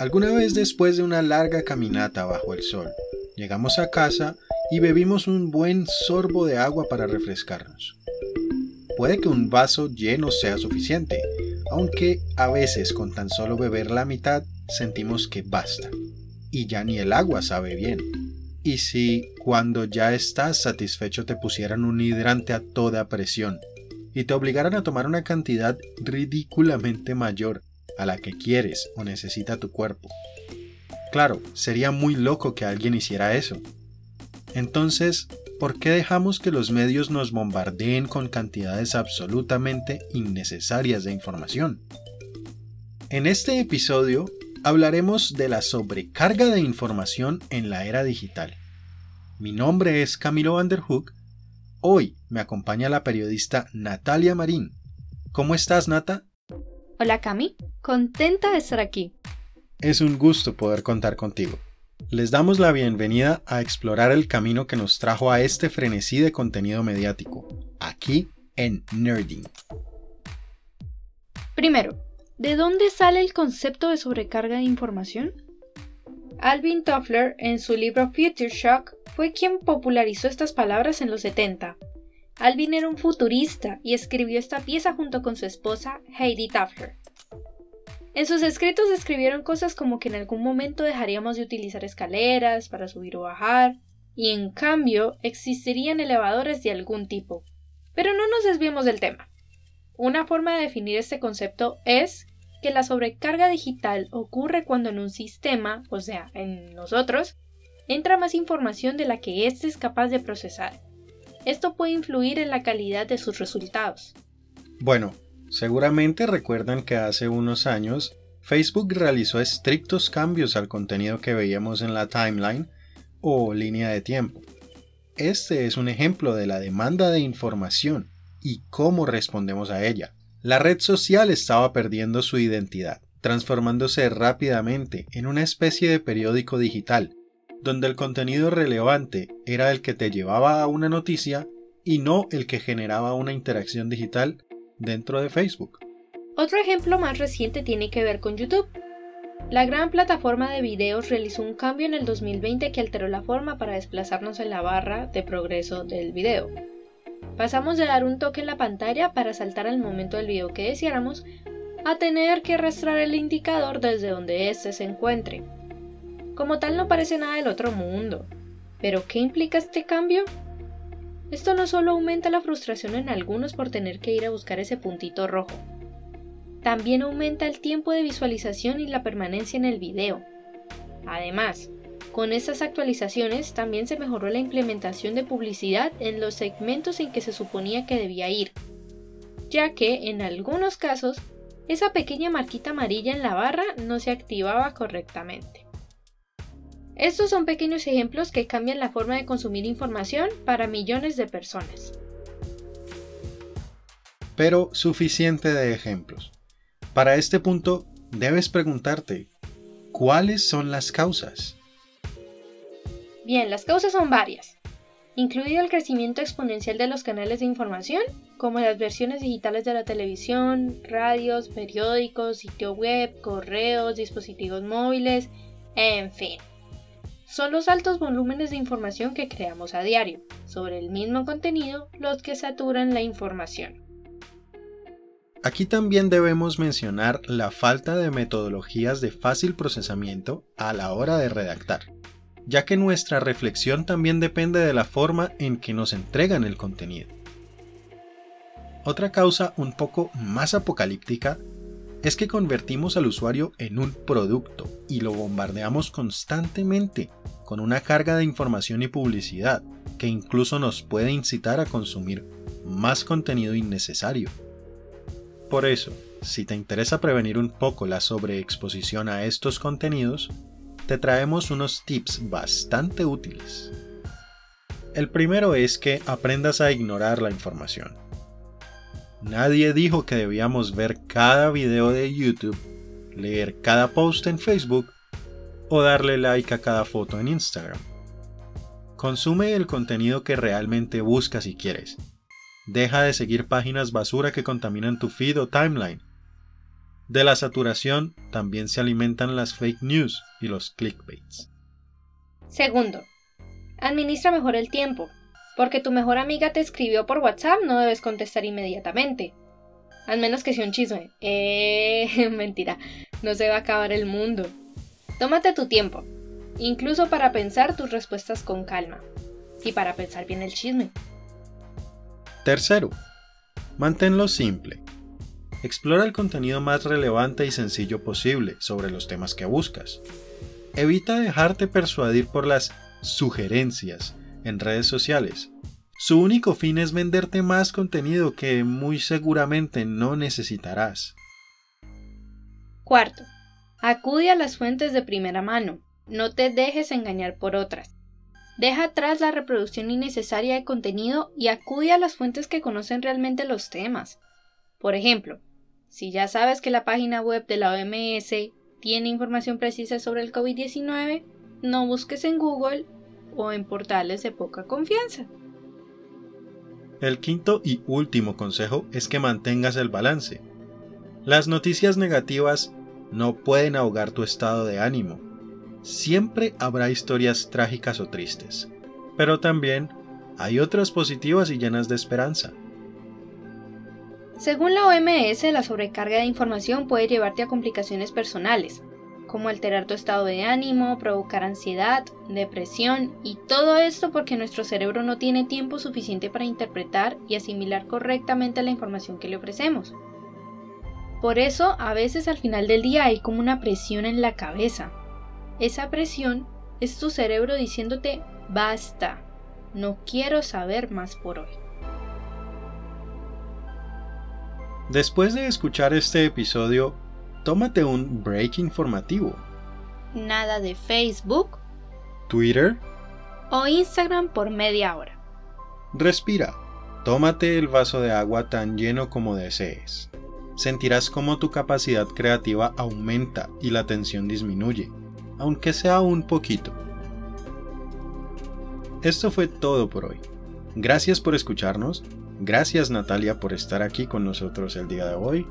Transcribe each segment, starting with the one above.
Alguna vez después de una larga caminata bajo el sol, llegamos a casa y bebimos un buen sorbo de agua para refrescarnos. Puede que un vaso lleno sea suficiente, aunque a veces con tan solo beber la mitad sentimos que basta, y ya ni el agua sabe bien. ¿Y si cuando ya estás satisfecho te pusieran un hidrante a toda presión y te obligaran a tomar una cantidad ridículamente mayor a la que quieres o necesita tu cuerpo? Claro, sería muy loco que alguien hiciera eso. Entonces, ¿por qué dejamos que los medios nos bombardeen con cantidades absolutamente innecesarias de información? En este episodio hablaremos de la sobrecarga de información en la era digital. Mi nombre es Camilo Vanderhook. Hoy me acompaña la periodista Natalia Marín. ¿Cómo estás, Nata? Hola, Cami. Contenta de estar aquí. Es un gusto poder contar contigo. Les damos la bienvenida a explorar el camino que nos trajo a este frenesí de contenido mediático, aquí en Nerding. Primero, ¿De dónde sale el concepto de sobrecarga de información? Alvin Toffler, en su libro Future Shock, fue quien popularizó estas palabras en los 70. Alvin era un futurista y escribió esta pieza junto con su esposa Heidi Toffler. En sus escritos describieron cosas como que en algún momento dejaríamos de utilizar escaleras para subir o bajar, y en cambio existirían elevadores de algún tipo. Pero no nos desviemos del tema. Una forma de definir este concepto es que la sobrecarga digital ocurre cuando en un sistema, o sea, en nosotros, entra más información de la que éste es capaz de procesar. Esto puede influir en la calidad de sus resultados. Bueno, seguramente recuerdan que hace unos años Facebook realizó estrictos cambios al contenido que veíamos en la timeline o línea de tiempo. Este es un ejemplo de la demanda de información y cómo respondemos a ella. La red social estaba perdiendo su identidad, transformándose rápidamente en una especie de periódico digital, donde el contenido relevante era el que te llevaba a una noticia y no el que generaba una interacción digital dentro de Facebook. Otro ejemplo más reciente tiene que ver con YouTube. La gran plataforma de videos realizó un cambio en el 2020 que alteró la forma para desplazarnos en la barra de progreso del video. Pasamos de dar un toque en la pantalla para saltar al momento del video que deseáramos a tener que arrastrar el indicador desde donde éste se encuentre. Como tal no parece nada del otro mundo. ¿Pero qué implica este cambio? Esto no solo aumenta la frustración en algunos por tener que ir a buscar ese puntito rojo, también aumenta el tiempo de visualización y la permanencia en el video. Además, con estas actualizaciones también se mejoró la implementación de publicidad en los segmentos en que se suponía que debía ir, ya que en algunos casos esa pequeña marquita amarilla en la barra no se activaba correctamente. Estos son pequeños ejemplos que cambian la forma de consumir información para millones de personas. Pero suficiente de ejemplos. Para este punto, debes preguntarte, ¿cuáles son las causas? Bien, las causas son varias, incluido el crecimiento exponencial de los canales de información, como las versiones digitales de la televisión, radios, periódicos, sitio web, correos, dispositivos móviles, en fin. Son los altos volúmenes de información que creamos a diario, sobre el mismo contenido, los que saturan la información. Aquí también debemos mencionar la falta de metodologías de fácil procesamiento a la hora de redactar ya que nuestra reflexión también depende de la forma en que nos entregan el contenido. Otra causa un poco más apocalíptica es que convertimos al usuario en un producto y lo bombardeamos constantemente con una carga de información y publicidad que incluso nos puede incitar a consumir más contenido innecesario. Por eso, si te interesa prevenir un poco la sobreexposición a estos contenidos, te traemos unos tips bastante útiles. El primero es que aprendas a ignorar la información. Nadie dijo que debíamos ver cada video de YouTube, leer cada post en Facebook o darle like a cada foto en Instagram. Consume el contenido que realmente buscas y quieres. Deja de seguir páginas basura que contaminan tu feed o timeline. De la saturación también se alimentan las fake news y los clickbaits. Segundo, administra mejor el tiempo. Porque tu mejor amiga te escribió por WhatsApp, no debes contestar inmediatamente. Al menos que sea un chisme. Eh, mentira, no se va a acabar el mundo. Tómate tu tiempo, incluso para pensar tus respuestas con calma y para pensar bien el chisme. Tercero, manténlo simple. Explora el contenido más relevante y sencillo posible sobre los temas que buscas. Evita dejarte persuadir por las sugerencias en redes sociales. Su único fin es venderte más contenido que muy seguramente no necesitarás. Cuarto, acude a las fuentes de primera mano. No te dejes engañar por otras. Deja atrás la reproducción innecesaria de contenido y acude a las fuentes que conocen realmente los temas. Por ejemplo, si ya sabes que la página web de la OMS tiene información precisa sobre el COVID-19, no busques en Google o en portales de poca confianza. El quinto y último consejo es que mantengas el balance. Las noticias negativas no pueden ahogar tu estado de ánimo siempre habrá historias trágicas o tristes, pero también hay otras positivas y llenas de esperanza. Según la OMS, la sobrecarga de información puede llevarte a complicaciones personales, como alterar tu estado de ánimo, provocar ansiedad, depresión, y todo esto porque nuestro cerebro no tiene tiempo suficiente para interpretar y asimilar correctamente la información que le ofrecemos. Por eso, a veces al final del día hay como una presión en la cabeza, esa presión es tu cerebro diciéndote basta, no quiero saber más por hoy. Después de escuchar este episodio, tómate un break informativo. Nada de Facebook, Twitter o Instagram por media hora. Respira. Tómate el vaso de agua tan lleno como desees. Sentirás como tu capacidad creativa aumenta y la tensión disminuye aunque sea un poquito. Esto fue todo por hoy. Gracias por escucharnos. Gracias Natalia por estar aquí con nosotros el día de hoy.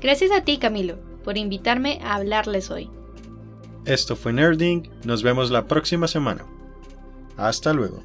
Gracias a ti Camilo por invitarme a hablarles hoy. Esto fue Nerding. Nos vemos la próxima semana. Hasta luego.